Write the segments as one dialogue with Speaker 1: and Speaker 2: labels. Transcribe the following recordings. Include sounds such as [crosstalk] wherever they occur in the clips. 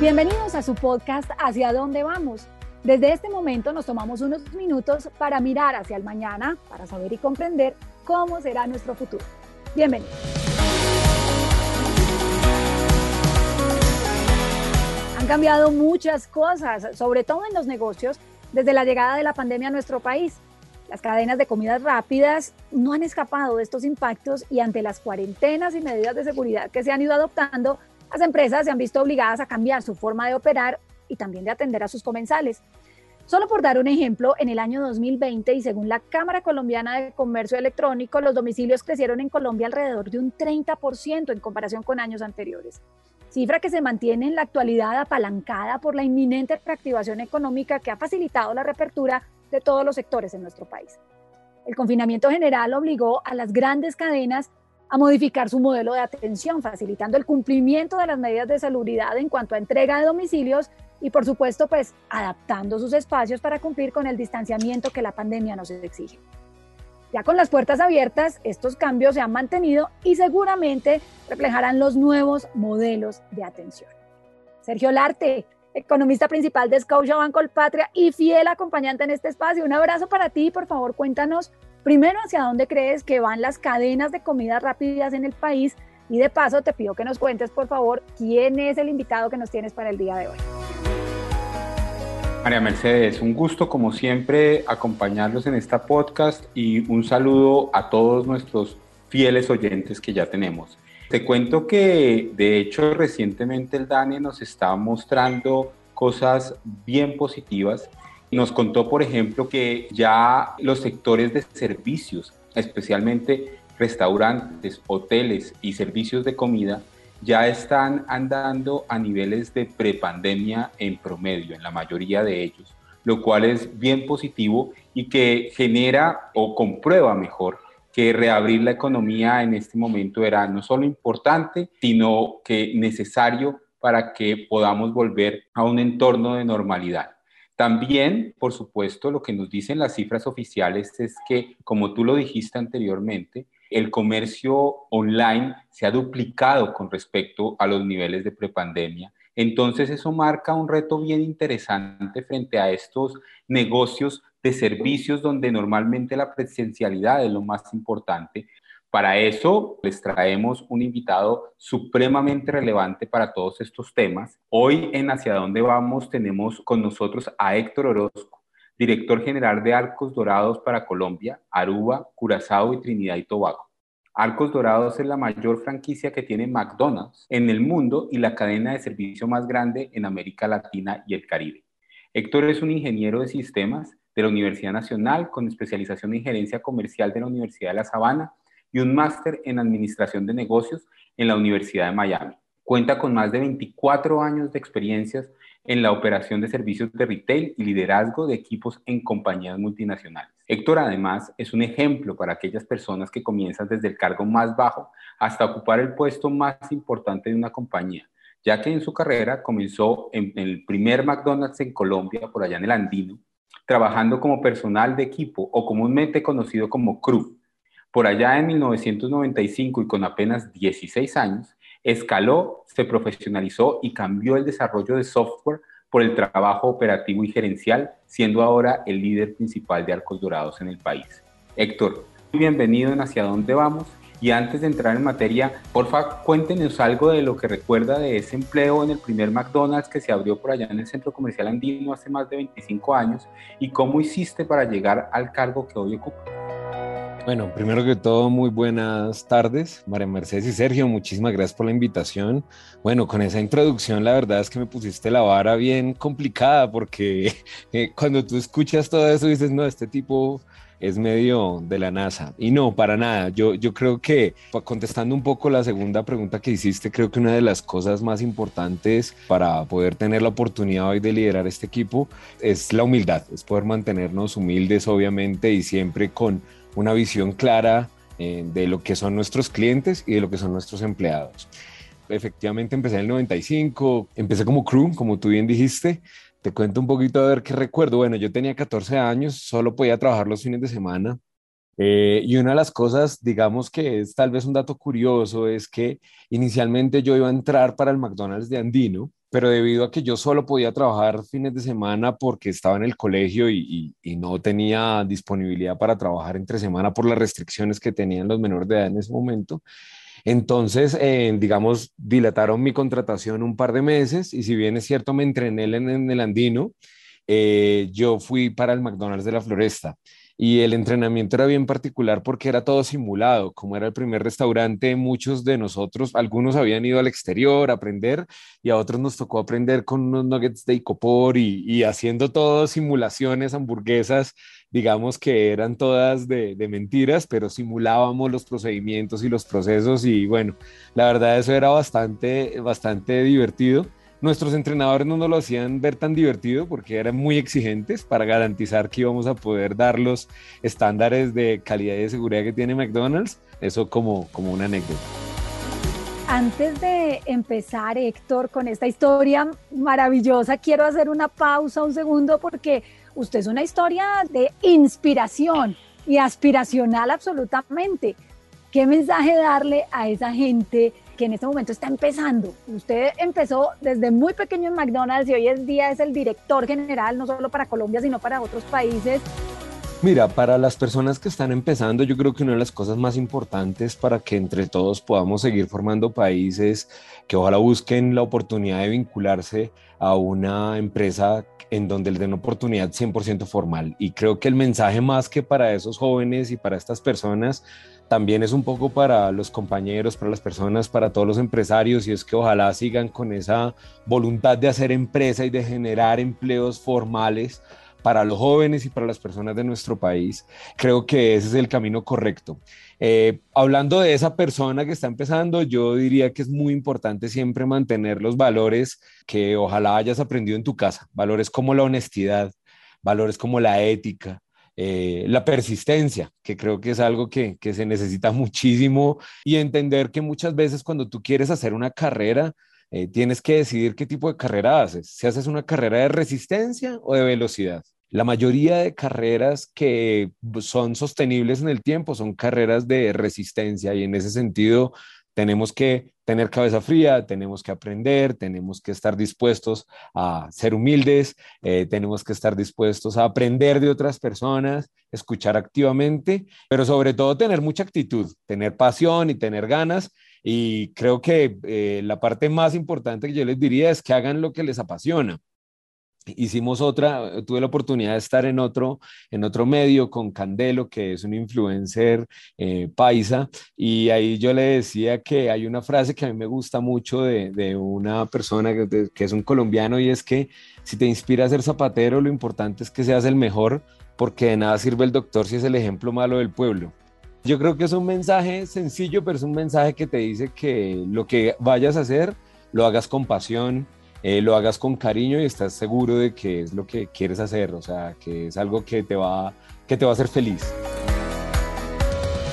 Speaker 1: Bienvenidos a su podcast Hacia dónde vamos. Desde este momento nos tomamos unos minutos para mirar hacia el mañana, para saber y comprender cómo será nuestro futuro. Bienvenidos. Han cambiado muchas cosas, sobre todo en los negocios, desde la llegada de la pandemia a nuestro país. Las cadenas de comidas rápidas no han escapado de estos impactos y ante las cuarentenas y medidas de seguridad que se han ido adoptando, las empresas se han visto obligadas a cambiar su forma de operar y también de atender a sus comensales. Solo por dar un ejemplo, en el año 2020 y según la Cámara Colombiana de Comercio Electrónico, los domicilios crecieron en Colombia alrededor de un 30% en comparación con años anteriores. Cifra que se mantiene en la actualidad apalancada por la inminente reactivación económica que ha facilitado la reapertura de todos los sectores en nuestro país. El confinamiento general obligó a las grandes cadenas a modificar su modelo de atención, facilitando el cumplimiento de las medidas de salubridad en cuanto a entrega de domicilios y por supuesto pues adaptando sus espacios para cumplir con el distanciamiento que la pandemia nos exige. Ya con las puertas abiertas, estos cambios se han mantenido y seguramente reflejarán los nuevos modelos de atención. Sergio Larte, economista principal de Scotiabank Patria y fiel acompañante en este espacio. Un abrazo para ti, por favor, cuéntanos primero hacia dónde crees que van las cadenas de comidas rápidas en el país y de paso te pido que nos cuentes, por favor, quién es el invitado que nos tienes para el día de hoy.
Speaker 2: María Mercedes, un gusto como siempre acompañarlos en esta podcast y un saludo a todos nuestros fieles oyentes que ya tenemos. Te cuento que de hecho recientemente el DANE nos está mostrando cosas bien positivas. Nos contó, por ejemplo, que ya los sectores de servicios, especialmente restaurantes, hoteles y servicios de comida, ya están andando a niveles de prepandemia en promedio, en la mayoría de ellos, lo cual es bien positivo y que genera o comprueba mejor que reabrir la economía en este momento era no solo importante, sino que necesario para que podamos volver a un entorno de normalidad. También, por supuesto, lo que nos dicen las cifras oficiales es que, como tú lo dijiste anteriormente, el comercio online se ha duplicado con respecto a los niveles de prepandemia. Entonces eso marca un reto bien interesante frente a estos negocios de servicios donde normalmente la presencialidad es lo más importante. Para eso les traemos un invitado supremamente relevante para todos estos temas. Hoy en Hacia dónde vamos tenemos con nosotros a Héctor Orozco, director general de Arcos Dorados para Colombia, Aruba, Curazao y Trinidad y Tobago. Arcos Dorados es la mayor franquicia que tiene McDonald's en el mundo y la cadena de servicio más grande en América Latina y el Caribe. Héctor es un ingeniero de sistemas de la Universidad Nacional con especialización en gerencia comercial de la Universidad de La Sabana y un máster en administración de negocios en la Universidad de Miami. Cuenta con más de 24 años de experiencias en la operación de servicios de retail y liderazgo de equipos en compañías multinacionales. Héctor además es un ejemplo para aquellas personas que comienzan desde el cargo más bajo hasta ocupar el puesto más importante de una compañía, ya que en su carrera comenzó en, el primer McDonald's en Colombia, por allá en el Andino, trabajando como personal de equipo o comúnmente conocido como crew. Por allá en 1995 y con apenas 16 años, escaló, se profesionalizó y cambió el desarrollo de software por el trabajo operativo y gerencial, siendo ahora el líder principal de Arcos Dorados en el país. Héctor, bienvenido en Hacia dónde vamos. Y antes de entrar en materia, porfa, cuéntenos algo de lo que recuerda de ese empleo en el primer McDonald's que se abrió por allá en el Centro Comercial Andino hace más de 25 años y cómo hiciste para llegar al cargo que hoy ocupas.
Speaker 3: Bueno, primero que todo, muy buenas tardes, María Mercedes y Sergio, muchísimas gracias por la invitación. Bueno, con esa introducción, la verdad es que me pusiste la vara bien complicada porque [laughs] eh, cuando tú escuchas todo eso dices, no, este tipo es medio de la NASA. Y no, para nada. Yo, yo creo que, contestando un poco la segunda pregunta que hiciste, creo que una de las cosas más importantes para poder tener la oportunidad hoy de liderar este equipo es la humildad, es poder mantenernos humildes, obviamente, y siempre con una visión clara eh, de lo que son nuestros clientes y de lo que son nuestros empleados. Efectivamente, empecé en el 95, empecé como crew, como tú bien dijiste, te cuento un poquito a ver qué recuerdo. Bueno, yo tenía 14 años, solo podía trabajar los fines de semana. Eh, y una de las cosas, digamos que es tal vez un dato curioso, es que inicialmente yo iba a entrar para el McDonald's de Andino, pero debido a que yo solo podía trabajar fines de semana porque estaba en el colegio y, no tenía disponibilidad para trabajar entre semana por las restricciones que tenían los menores de edad en ese momento, entonces, eh, digamos, dilataron mi contratación un par de meses y si bien es cierto, me entrené en, el andino, eh, yo fui para el McDonald's de la Floresta y el entrenamiento era bien particular porque era todo simulado, como era el primer restaurante, muchos de nosotros, algunos habían ido al exterior a aprender y a otros nos tocó aprender con unos nuggets de icopor y, y haciendo todo simulaciones, hamburguesas digamos que eran todas de, mentiras, pero simulábamos los procedimientos y los procesos y bueno, la verdad eso era bastante, bastante divertido. Nuestros entrenadores no nos lo hacían ver tan divertido porque eran muy exigentes para garantizar que íbamos a poder dar los estándares de calidad y de seguridad que tiene McDonald's. Eso como, como una anécdota.
Speaker 1: Antes de empezar, Héctor, con esta historia maravillosa, quiero hacer una pausa un segundo porque usted es una historia de inspiración y aspiracional absolutamente. ¿Qué mensaje darle a esa gente que en este momento está empezando? Usted empezó desde muy pequeño en McDonald's y hoy en día es el director general, no solo para Colombia, sino para otros países.
Speaker 3: Mira, para las personas que están empezando, yo creo que una de las cosas más importantes para que entre todos podamos seguir formando países que ojalá busquen la oportunidad de vincularse a una empresa en donde les den oportunidad 100% formal. Y creo que el mensaje más que para esos jóvenes y para estas personas, también es un poco para los compañeros, para las personas, para todos los empresarios, y es que ojalá sigan con esa voluntad de hacer empresa y de generar empleos formales para los jóvenes y para las personas de nuestro país. Creo que ese es el camino correcto. Eh, hablando de esa persona que está empezando, yo diría que es muy importante siempre mantener los valores que ojalá hayas aprendido en tu casa, valores como la honestidad, valores como la ética, eh, la persistencia, que creo que es algo que, que, se necesita [laughs] muchísimo, y entender que muchas veces cuando tú quieres hacer una carrera, eh, tienes que decidir qué tipo de carrera haces, si haces una carrera de resistencia o de velocidad. La mayoría de carreras que son sostenibles en el tiempo son carreras de resistencia y en ese sentido tenemos que tener cabeza fría, tenemos que aprender, tenemos que estar dispuestos a ser humildes, eh, tenemos que estar dispuestos a aprender de otras personas, escuchar activamente, pero sobre todo tener mucha actitud, tener pasión y tener ganas. Y creo que eh, la parte más importante que yo les diría es que hagan lo que les apasiona Hicimos otra, tuve la oportunidad de estar en otro, en otro medio con Candelo, que es un influencer eh, paisa, y ahí yo le decía que hay una frase que a mí me gusta mucho de, de una persona que, que, es un colombiano, y es que si te inspira a ser zapatero, lo importante es que seas el mejor, porque de nada sirve el doctor si es el ejemplo malo del pueblo. Yo creo que es un mensaje sencillo, pero es un mensaje que te dice que lo que vayas a hacer, lo hagas con pasión, eh, lo hagas con cariño y estás seguro de que es lo que quieres hacer, o sea, que es algo que te va, que te va a hacer feliz.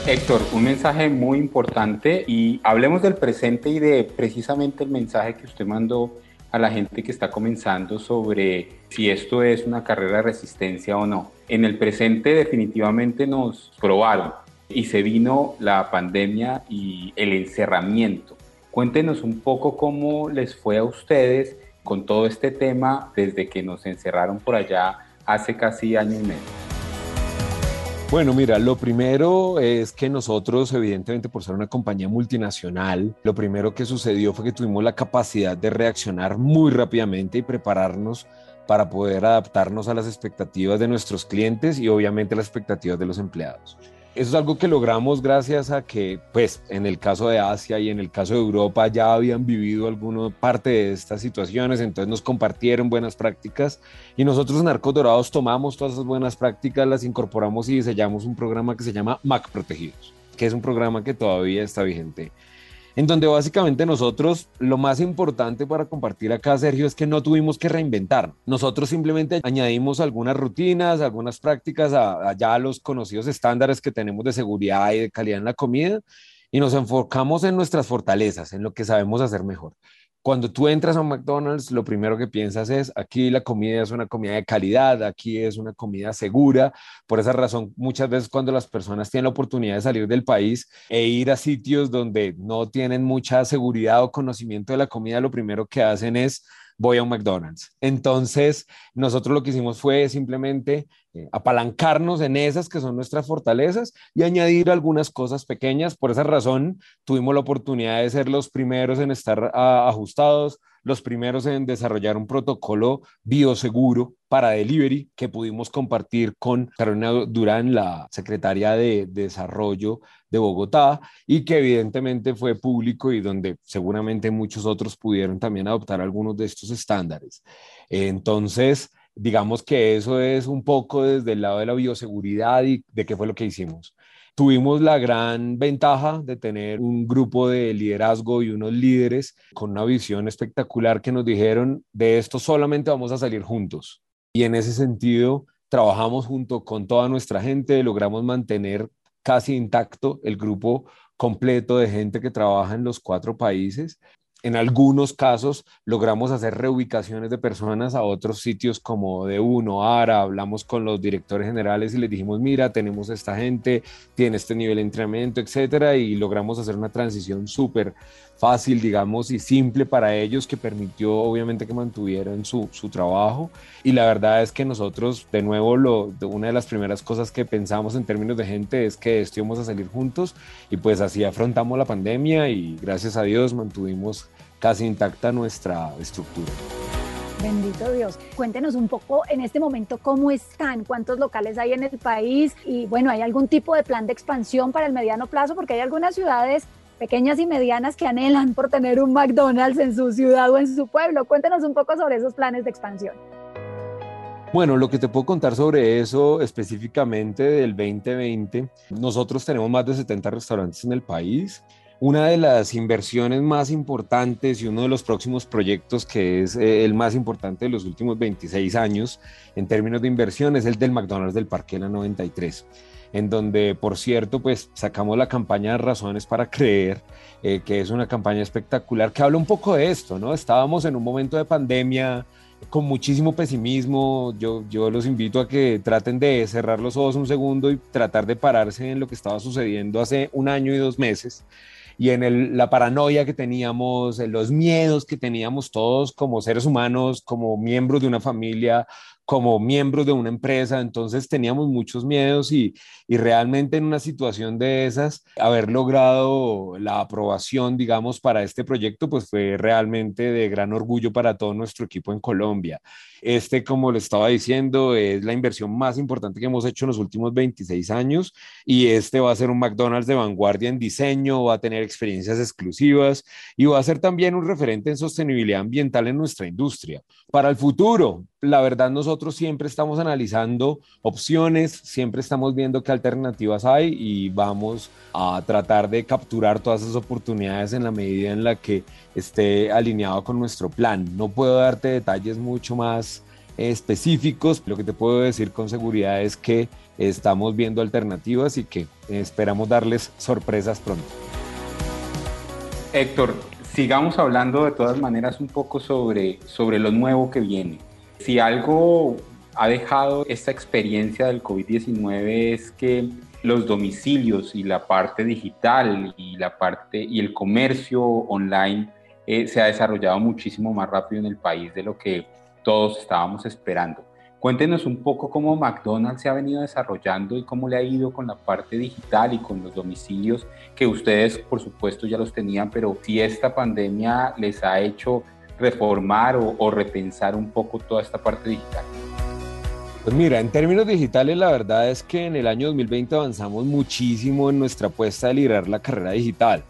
Speaker 2: Héctor, un mensaje muy importante y hablemos del presente y de precisamente el mensaje que usted mandó a la gente que está comenzando sobre si esto es una carrera de resistencia o no. En el presente definitivamente nos probaron y se vino la pandemia y el encerramiento. Cuéntenos un poco cómo les fue a ustedes con todo este tema desde que nos encerraron por allá hace casi año y medio.
Speaker 3: Bueno, mira, lo primero es que nosotros, evidentemente, por ser una compañía multinacional, lo primero que sucedió fue que tuvimos la capacidad de reaccionar muy rápidamente y prepararnos para poder adaptarnos a las expectativas de nuestros clientes y obviamente las expectativas de los empleados. Eso es algo que logramos gracias a que, pues, en el caso de Asia y en el caso de Europa ya habían vivido alguna parte de estas situaciones, entonces nos compartieron buenas prácticas y nosotros en Arcos Dorados tomamos todas esas buenas prácticas, las incorporamos y diseñamos un programa que se llama Mac Protegidos, que es un programa que todavía está vigente en donde básicamente nosotros lo más importante para compartir acá, Sergio, es que no tuvimos que reinventar. Nosotros simplemente añadimos algunas rutinas, algunas prácticas a, ya los conocidos estándares que tenemos de seguridad y de calidad en la comida y nos enfocamos en nuestras fortalezas, en lo que sabemos hacer mejor. Cuando tú entras a un McDonald's, lo primero que piensas es, aquí la comida es una comida de calidad, aquí es una comida segura. Por esa razón, muchas veces cuando las personas tienen la oportunidad de salir del país e ir a sitios donde no tienen mucha seguridad o conocimiento de la comida, lo primero que hacen es voy a un McDonald's. Entonces, nosotros lo que hicimos fue simplemente eh, apalancarnos en esas que son nuestras fortalezas y añadir algunas cosas pequeñas. Por esa razón, tuvimos la oportunidad de ser los primeros en estar ajustados, los primeros en desarrollar un protocolo bioseguro para delivery que pudimos compartir con Carolina Durán, la secretaria de Desarrollo de Bogotá, y que evidentemente fue público y donde seguramente muchos otros pudieron también adoptar algunos de estos estándares. Entonces, digamos que eso es un poco desde el lado de la bioseguridad y de qué fue lo que hicimos. Tuvimos la gran ventaja de tener un grupo de liderazgo y unos líderes con una visión espectacular que nos dijeron, de esto solamente vamos a salir juntos. Y en ese sentido, trabajamos junto con toda nuestra gente, logramos mantener casi intacto el grupo completo de gente que trabaja en los cuatro países en algunos casos logramos hacer reubicaciones de personas a otros sitios como de uno, ARA, hablamos con los directores generales y les dijimos, mira, tenemos esta gente, tiene este nivel de entrenamiento, etcétera, y logramos hacer una transición súper fácil, digamos, y simple para ellos que permitió obviamente que mantuvieran su, su trabajo. Y la verdad es que nosotros, de nuevo, lo, una de las primeras cosas que pensamos en términos de gente es que esto íbamos a salir juntos y pues así afrontamos la pandemia y gracias a Dios mantuvimos casi intacta nuestra estructura.
Speaker 1: Bendito Dios. Cuéntenos un poco en este momento cómo están, cuántos locales hay en el país y bueno, ¿hay algún tipo de plan de expansión para el mediano plazo? Porque hay algunas ciudades pequeñas y medianas que anhelan por tener un McDonald's en su ciudad o en su pueblo. Cuéntenos un poco sobre esos planes de expansión.
Speaker 3: Bueno, lo que te puedo contar sobre eso específicamente del 2020, nosotros tenemos más de 70 restaurantes en el país. Una de las inversiones más importantes y uno de los próximos proyectos que es eh, el más importante de los últimos 26 años en términos de inversión es el del McDonald's del Parque La 93 en donde, por cierto, pues sacamos la campaña Razones para Creer, eh, que es una campaña espectacular que habla un poco de esto, ¿no? Estábamos en un momento de pandemia con muchísimo pesimismo, yo, yo los invito a que traten de cerrar los ojos un segundo y tratar de pararse en lo que estaba sucediendo hace un año y dos meses y en la paranoia que teníamos, en los miedos que teníamos todos como seres humanos, como miembros de una familia, como miembros de una empresa, entonces teníamos muchos miedos y, y, realmente en una situación de esas, haber logrado la aprobación, digamos, para este proyecto, pues fue realmente de gran orgullo para todo nuestro equipo en Colombia. Este, como le estaba diciendo, es la inversión más importante que hemos hecho en los últimos 26 años y este va a ser un McDonald's de vanguardia en diseño, va a tener experiencias exclusivas y va a ser también un referente en sostenibilidad ambiental en nuestra industria. Para el futuro, la verdad nosotros siempre estamos analizando opciones, siempre estamos viendo qué alternativas hay y vamos a tratar de capturar todas esas oportunidades en la medida en la que esté alineado con nuestro plan. No puedo darte detalles mucho más específicos, lo que te puedo decir con seguridad es que estamos viendo alternativas y que esperamos darles sorpresas pronto.
Speaker 2: Héctor, sigamos hablando de todas maneras un poco sobre, sobre lo nuevo que viene. Si algo ha dejado esta experiencia del COVID-19 es que los domicilios y la parte digital y la parte y el comercio online eh, se ha desarrollado muchísimo más rápido en el país de lo que todos estábamos esperando. Cuéntenos un poco cómo McDonald's se ha venido desarrollando y cómo le ha ido con la parte digital y con los domicilios que ustedes, por supuesto, ya los tenían, pero si esta pandemia les ha hecho reformar o, repensar un poco toda esta parte digital.
Speaker 3: Pues mira, en términos digitales, la verdad es que en el año 2020 avanzamos muchísimo en nuestra apuesta de liderar la carrera digital.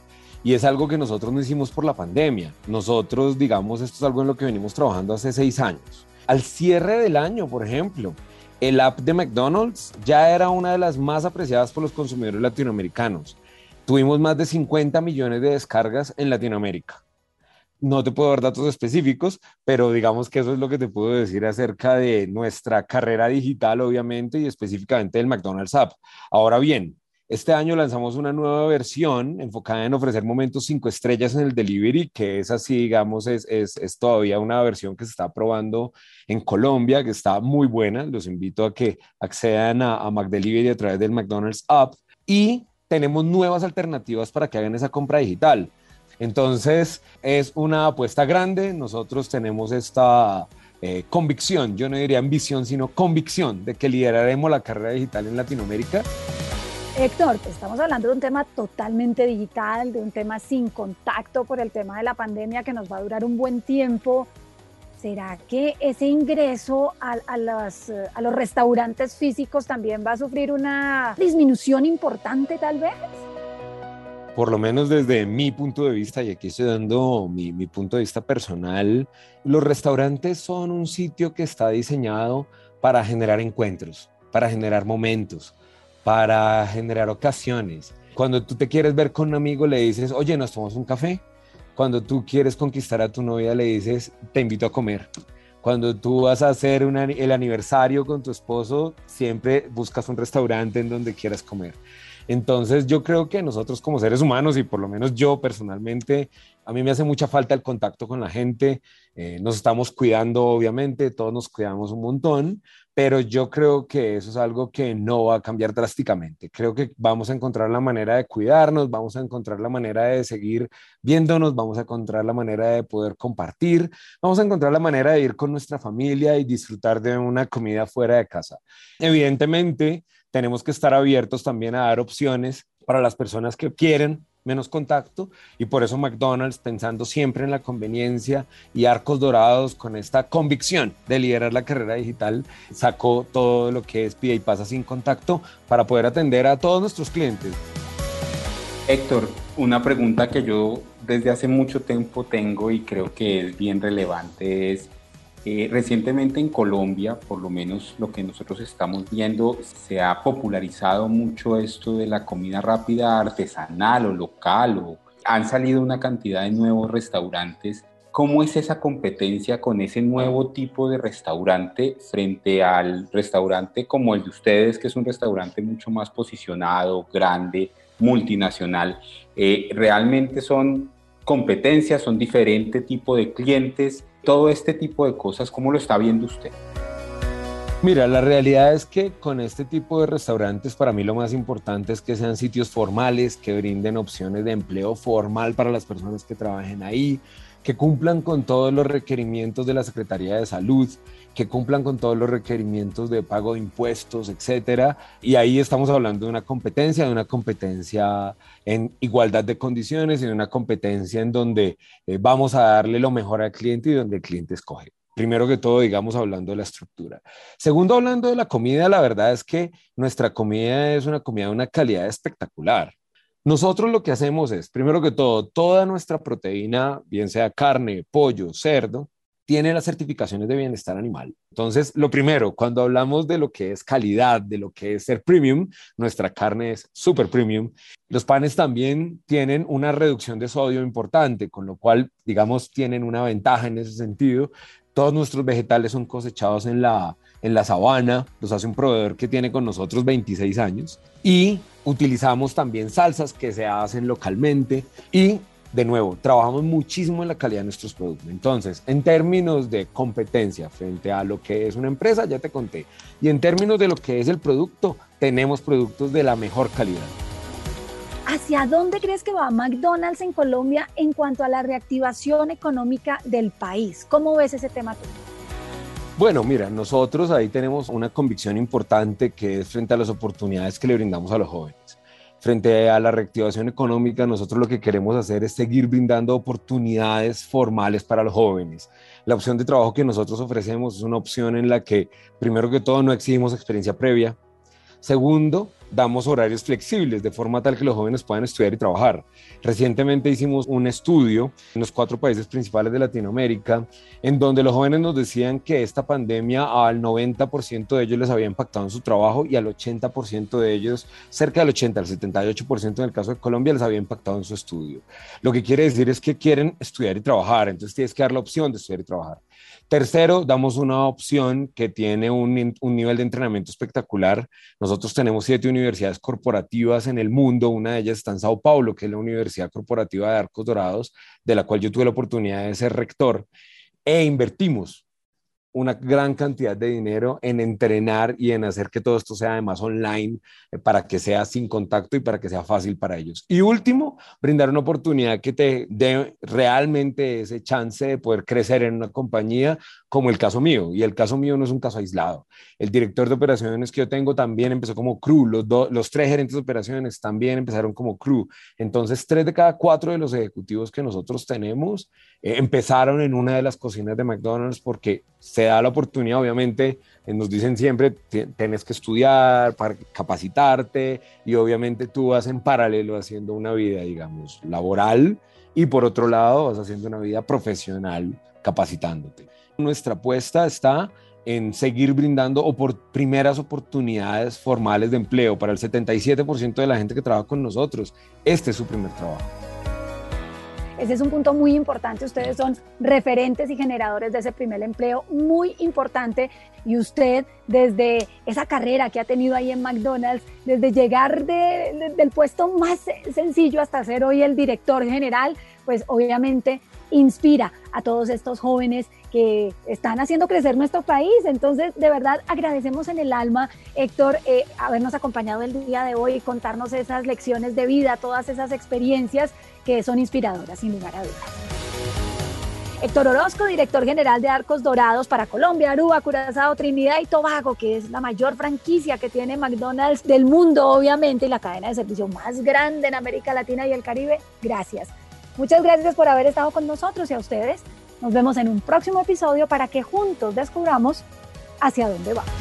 Speaker 3: Y es algo que nosotros no hicimos por la pandemia. Nosotros, digamos, esto es algo en lo que venimos trabajando hace seis años. Al cierre del año, por ejemplo, el app de McDonald's ya era una de las más apreciadas por los consumidores latinoamericanos. Tuvimos más de 50 millones de descargas en Latinoamérica no te puedo dar datos específicos, pero digamos que eso es lo que te puedo decir acerca de nuestra carrera digital, obviamente, y específicamente del McDonald's App. Ahora bien, este año lanzamos una nueva versión enfocada en ofrecer momentos cinco estrellas en el delivery, que es así, digamos, es, es, todavía una versión que se está probando en Colombia, que está muy buena. Los invito a que accedan a, a McDelivery a través del McDonald's App y tenemos nuevas alternativas para que hagan esa compra digital. Entonces, es una apuesta grande. Nosotros tenemos esta eh, convicción, yo no diría ambición, sino convicción de que lideraremos la carrera digital en Latinoamérica.
Speaker 1: Héctor, estamos hablando de un tema totalmente digital, de un tema sin contacto por el tema de la pandemia que nos va a durar un buen tiempo. ¿Será que ese ingreso a, los, a los restaurantes físicos también va a sufrir una disminución importante tal vez?
Speaker 3: Por lo menos desde mi punto de vista, y aquí estoy dando mi, punto de vista personal, los restaurantes son un sitio que está diseñado para generar encuentros, para generar momentos, para generar ocasiones. Cuando tú te quieres ver con un amigo, le dices, oye, nos tomamos un café. Cuando tú quieres conquistar a tu novia, le dices, te invito a comer. Cuando tú vas a hacer el aniversario con tu esposo, siempre buscas un restaurante en donde quieras comer. Entonces yo creo que nosotros como seres humanos y por lo menos yo personalmente, a mí me hace mucha falta el contacto con la gente, eh, nos estamos cuidando obviamente, todos nos cuidamos un montón, pero yo creo que eso es algo que no va a cambiar drásticamente. Creo que vamos a encontrar la manera de cuidarnos, vamos a encontrar la manera de seguir viéndonos, vamos a encontrar la manera de poder compartir, vamos a encontrar la manera de ir con nuestra familia y disfrutar de una comida fuera de casa. Evidentemente, tenemos que estar abiertos también a dar opciones para las personas que quieren menos contacto y por eso McDonald's, pensando siempre en la conveniencia y arcos dorados con esta convicción de liderar la carrera digital, sacó todo lo que es Pida y Pasa sin contacto para poder atender a todos nuestros clientes.
Speaker 2: Héctor, una pregunta que yo desde hace mucho tiempo tengo y creo que es bien relevante es eh, recientemente en Colombia, por lo menos lo que nosotros estamos viendo, se ha popularizado mucho esto de la comida rápida artesanal o local, o han salido una cantidad de nuevos restaurantes. ¿Cómo es esa competencia con ese nuevo tipo de restaurante frente al restaurante como el de ustedes, que es un restaurante mucho más posicionado, grande, multinacional? Eh, ¿Realmente son competencias, son diferente tipo de clientes? todo este tipo de cosas, ¿cómo lo está viendo usted?
Speaker 3: Mira, la realidad es que con este tipo de restaurantes para mí lo más importante es que sean sitios formales, que brinden opciones de empleo formal para las personas que trabajen ahí, que cumplan con todos los requerimientos de la Secretaría de Salud, que cumplan con todos los requerimientos de pago de impuestos, etcétera. Y ahí estamos hablando de una competencia, de una competencia en igualdad de condiciones y de una competencia en donde eh, vamos a darle lo mejor al cliente y donde el cliente escoge. Primero que todo, digamos, hablando de la estructura. Segundo, hablando de la comida, la verdad es que nuestra comida es una comida de una calidad espectacular. Nosotros lo que hacemos es, primero que todo, toda nuestra proteína, bien sea carne, pollo, cerdo, tiene las certificaciones de bienestar animal. Entonces, lo primero, cuando hablamos de lo que es calidad, de lo que es ser premium, nuestra carne es super premium. Los panes también tienen una reducción de sodio importante, con lo cual, digamos, tienen una ventaja en ese sentido. Todos nuestros vegetales son cosechados en la, en la sabana, los hace un proveedor que tiene con nosotros 26 años y utilizamos también salsas que se hacen localmente y de nuevo, trabajamos muchísimo en la calidad de nuestros productos. Entonces, en términos de competencia frente a lo que es una empresa, ya te conté, y en términos de lo que es el producto, tenemos productos de la mejor calidad.
Speaker 1: ¿Hacia dónde crees que va McDonald's en Colombia en cuanto a la reactivación económica del país? ¿Cómo ves ese tema tú?
Speaker 3: Bueno, mira, nosotros ahí tenemos una convicción importante que es frente a las oportunidades que le brindamos a los jóvenes. frente a la reactivación económica, nosotros lo que queremos hacer es seguir brindando oportunidades formales para los jóvenes. La opción de trabajo que nosotros ofrecemos es una opción en la que, primero que todo, no exigimos experiencia previa. Segundo, damos horarios flexibles de forma tal que los jóvenes puedan estudiar y trabajar. Recientemente hicimos un estudio en los cuatro países principales de Latinoamérica en donde los jóvenes nos decían que esta pandemia al 90% de ellos les había impactado en su trabajo y al 80% de ellos, cerca del 80 al 78% en el caso de Colombia les había impactado en su estudio. Lo que quiere decir es que quieren estudiar y trabajar, entonces tienes que dar la opción de estudiar y trabajar. Tercero, damos una opción que tiene un, un, nivel de entrenamiento espectacular. Nosotros tenemos siete universidades corporativas en el mundo. Una de ellas está en Sao Paulo, que es la Universidad Corporativa de Arcos Dorados, de la cual yo tuve la oportunidad de ser rector. E invertimos una gran cantidad de dinero en entrenar y en hacer que todo esto sea además online eh, para que sea sin contacto y para que sea fácil para ellos. Y último, brindar una oportunidad que te dé realmente ese chance de poder crecer en una compañía como el caso mío. Y el caso mío no es un caso aislado. El director de operaciones que yo tengo también empezó como crew. Los, los tres gerentes de operaciones también empezaron como crew. Entonces, tres de cada cuatro de los ejecutivos que nosotros tenemos eh, empezaron en una de las cocinas de McDonald's porque se da la oportunidad, obviamente, eh, nos dicen siempre, tienes que estudiar para capacitarte y obviamente tú vas en paralelo haciendo una vida, digamos, laboral y por otro lado vas haciendo una vida profesional capacitándote. Nuestra apuesta está en seguir brindando por primeras oportunidades formales de empleo para el 77% de la gente que trabaja con nosotros. Este es su primer trabajo.
Speaker 1: Ese es un punto muy importante. Ustedes son referentes y generadores de ese primer empleo muy importante. Y usted, desde esa carrera que ha tenido ahí en McDonald's, desde llegar del puesto más sencillo hasta ser hoy el director general, pues obviamente inspira a todos estos jóvenes que están haciendo crecer nuestro país. Entonces, de verdad, agradecemos en el alma, Héctor, eh, habernos acompañado el día de hoy y contarnos esas lecciones de vida, todas esas experiencias que son inspiradoras, sin lugar a dudas. Héctor Orozco, director general de Arcos Dorados para Colombia, Aruba, Curazao, Trinidad y Tobago, que es la mayor franquicia que tiene McDonald's del mundo, obviamente, y la cadena de servicio más grande en América Latina y el Caribe. Gracias. Muchas gracias por haber estado con nosotros y a ustedes. Nos vemos en un próximo episodio para que juntos descubramos hacia dónde vamos.